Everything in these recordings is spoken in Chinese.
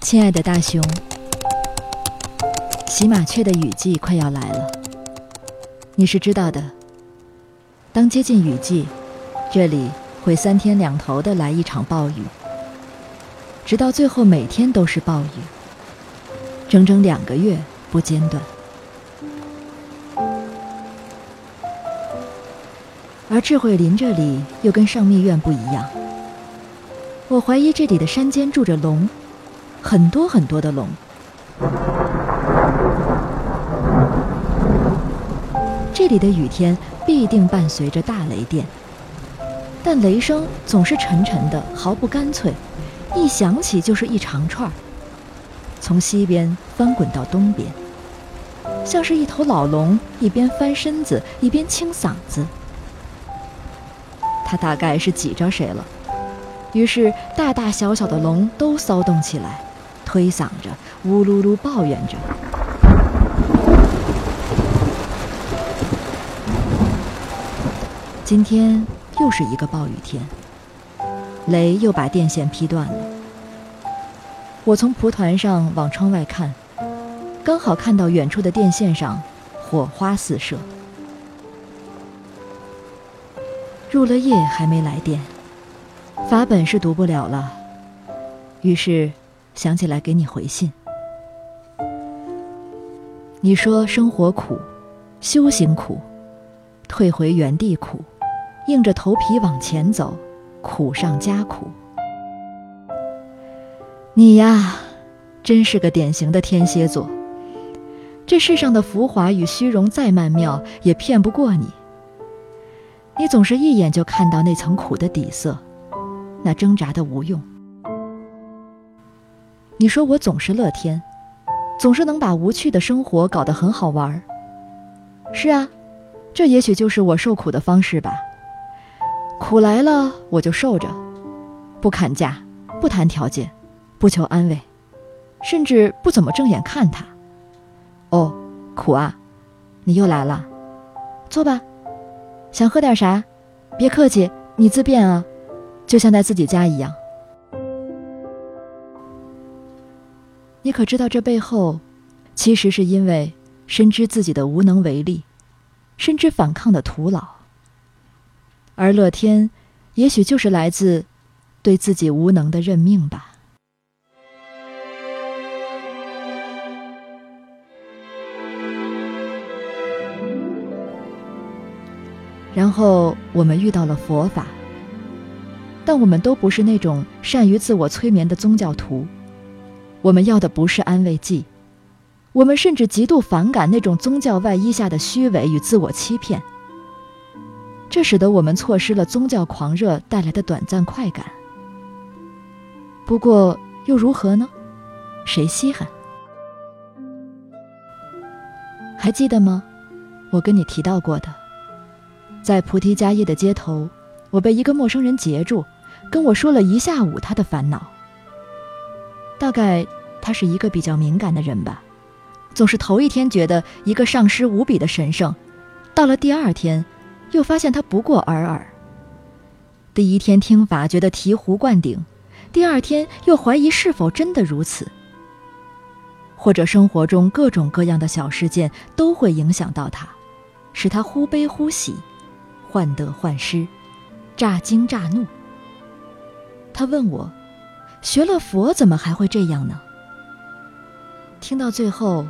亲爱的大熊，喜马雀的雨季快要来了，你是知道的。当接近雨季，这里会三天两头的来一场暴雨，直到最后每天都是暴雨，整整两个月不间断。而智慧林这里又跟上密院不一样，我怀疑这里的山间住着龙。很多很多的龙，这里的雨天必定伴随着大雷电，但雷声总是沉沉的，毫不干脆，一响起就是一长串，从西边翻滚到东边，像是一头老龙一边翻身子一边清嗓子，他大概是挤着谁了，于是大大小小的龙都骚动起来。推搡着，呜噜噜抱怨着。今天又是一个暴雨天，雷又把电线劈断了。我从蒲团上往窗外看，刚好看到远处的电线上火花四射。入了夜还没来电，法本是读不了了。于是。想起来给你回信。你说生活苦，修行苦，退回原地苦，硬着头皮往前走，苦上加苦。你呀，真是个典型的天蝎座。这世上的浮华与虚荣再曼妙，也骗不过你。你总是一眼就看到那层苦的底色，那挣扎的无用。你说我总是乐天，总是能把无趣的生活搞得很好玩儿。是啊，这也许就是我受苦的方式吧。苦来了我就受着，不砍价，不谈条件，不求安慰，甚至不怎么正眼看他。哦，苦啊，你又来了，坐吧。想喝点啥？别客气，你自便啊，就像在自己家一样。你可知道，这背后，其实是因为深知自己的无能为力，深知反抗的徒劳。而乐天，也许就是来自对自己无能的认命吧。然后我们遇到了佛法，但我们都不是那种善于自我催眠的宗教徒。我们要的不是安慰剂，我们甚至极度反感那种宗教外衣下的虚伪与自我欺骗。这使得我们错失了宗教狂热带来的短暂快感。不过又如何呢？谁稀罕？还记得吗？我跟你提到过的，在菩提迦叶的街头，我被一个陌生人截住，跟我说了一下午他的烦恼。大概他是一个比较敏感的人吧，总是头一天觉得一个上师无比的神圣，到了第二天，又发现他不过尔尔。第一天听法觉得醍醐灌顶，第二天又怀疑是否真的如此。或者生活中各种各样的小事件都会影响到他，使他忽悲忽喜，患得患失，乍惊乍怒。他问我。学了佛，怎么还会这样呢？听到最后，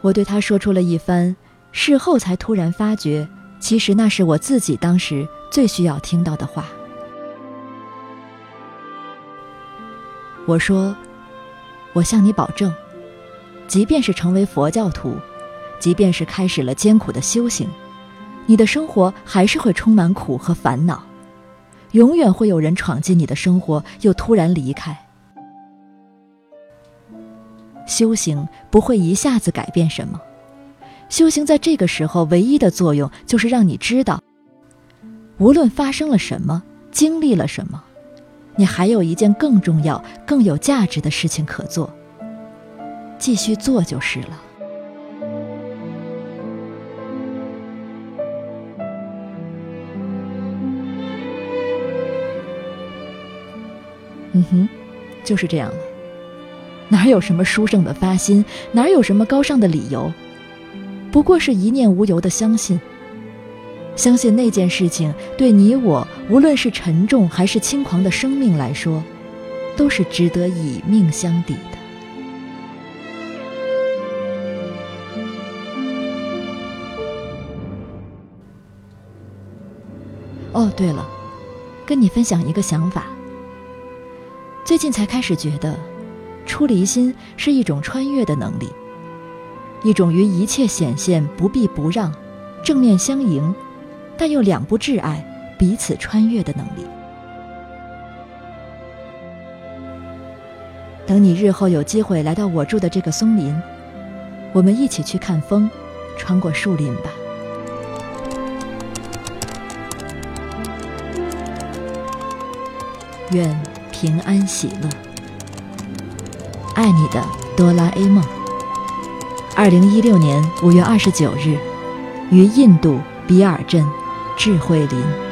我对他说出了一番，事后才突然发觉，其实那是我自己当时最需要听到的话。我说：“我向你保证，即便是成为佛教徒，即便是开始了艰苦的修行，你的生活还是会充满苦和烦恼。”永远会有人闯进你的生活，又突然离开。修行不会一下子改变什么，修行在这个时候唯一的作用就是让你知道，无论发生了什么，经历了什么，你还有一件更重要、更有价值的事情可做，继续做就是了。嗯哼，就是这样了。哪有什么殊胜的发心，哪有什么高尚的理由，不过是一念无由的相信。相信那件事情对你我，无论是沉重还是轻狂的生命来说，都是值得以命相抵的。哦，对了，跟你分享一个想法。最近才开始觉得，出离心是一种穿越的能力，一种于一切显现不避不让，正面相迎，但又两不挚爱，彼此穿越的能力。等你日后有机会来到我住的这个松林，我们一起去看风，穿过树林吧。愿平安喜乐，爱你的哆啦 A 梦。二零一六年五月二十九日，于印度比尔镇智慧林。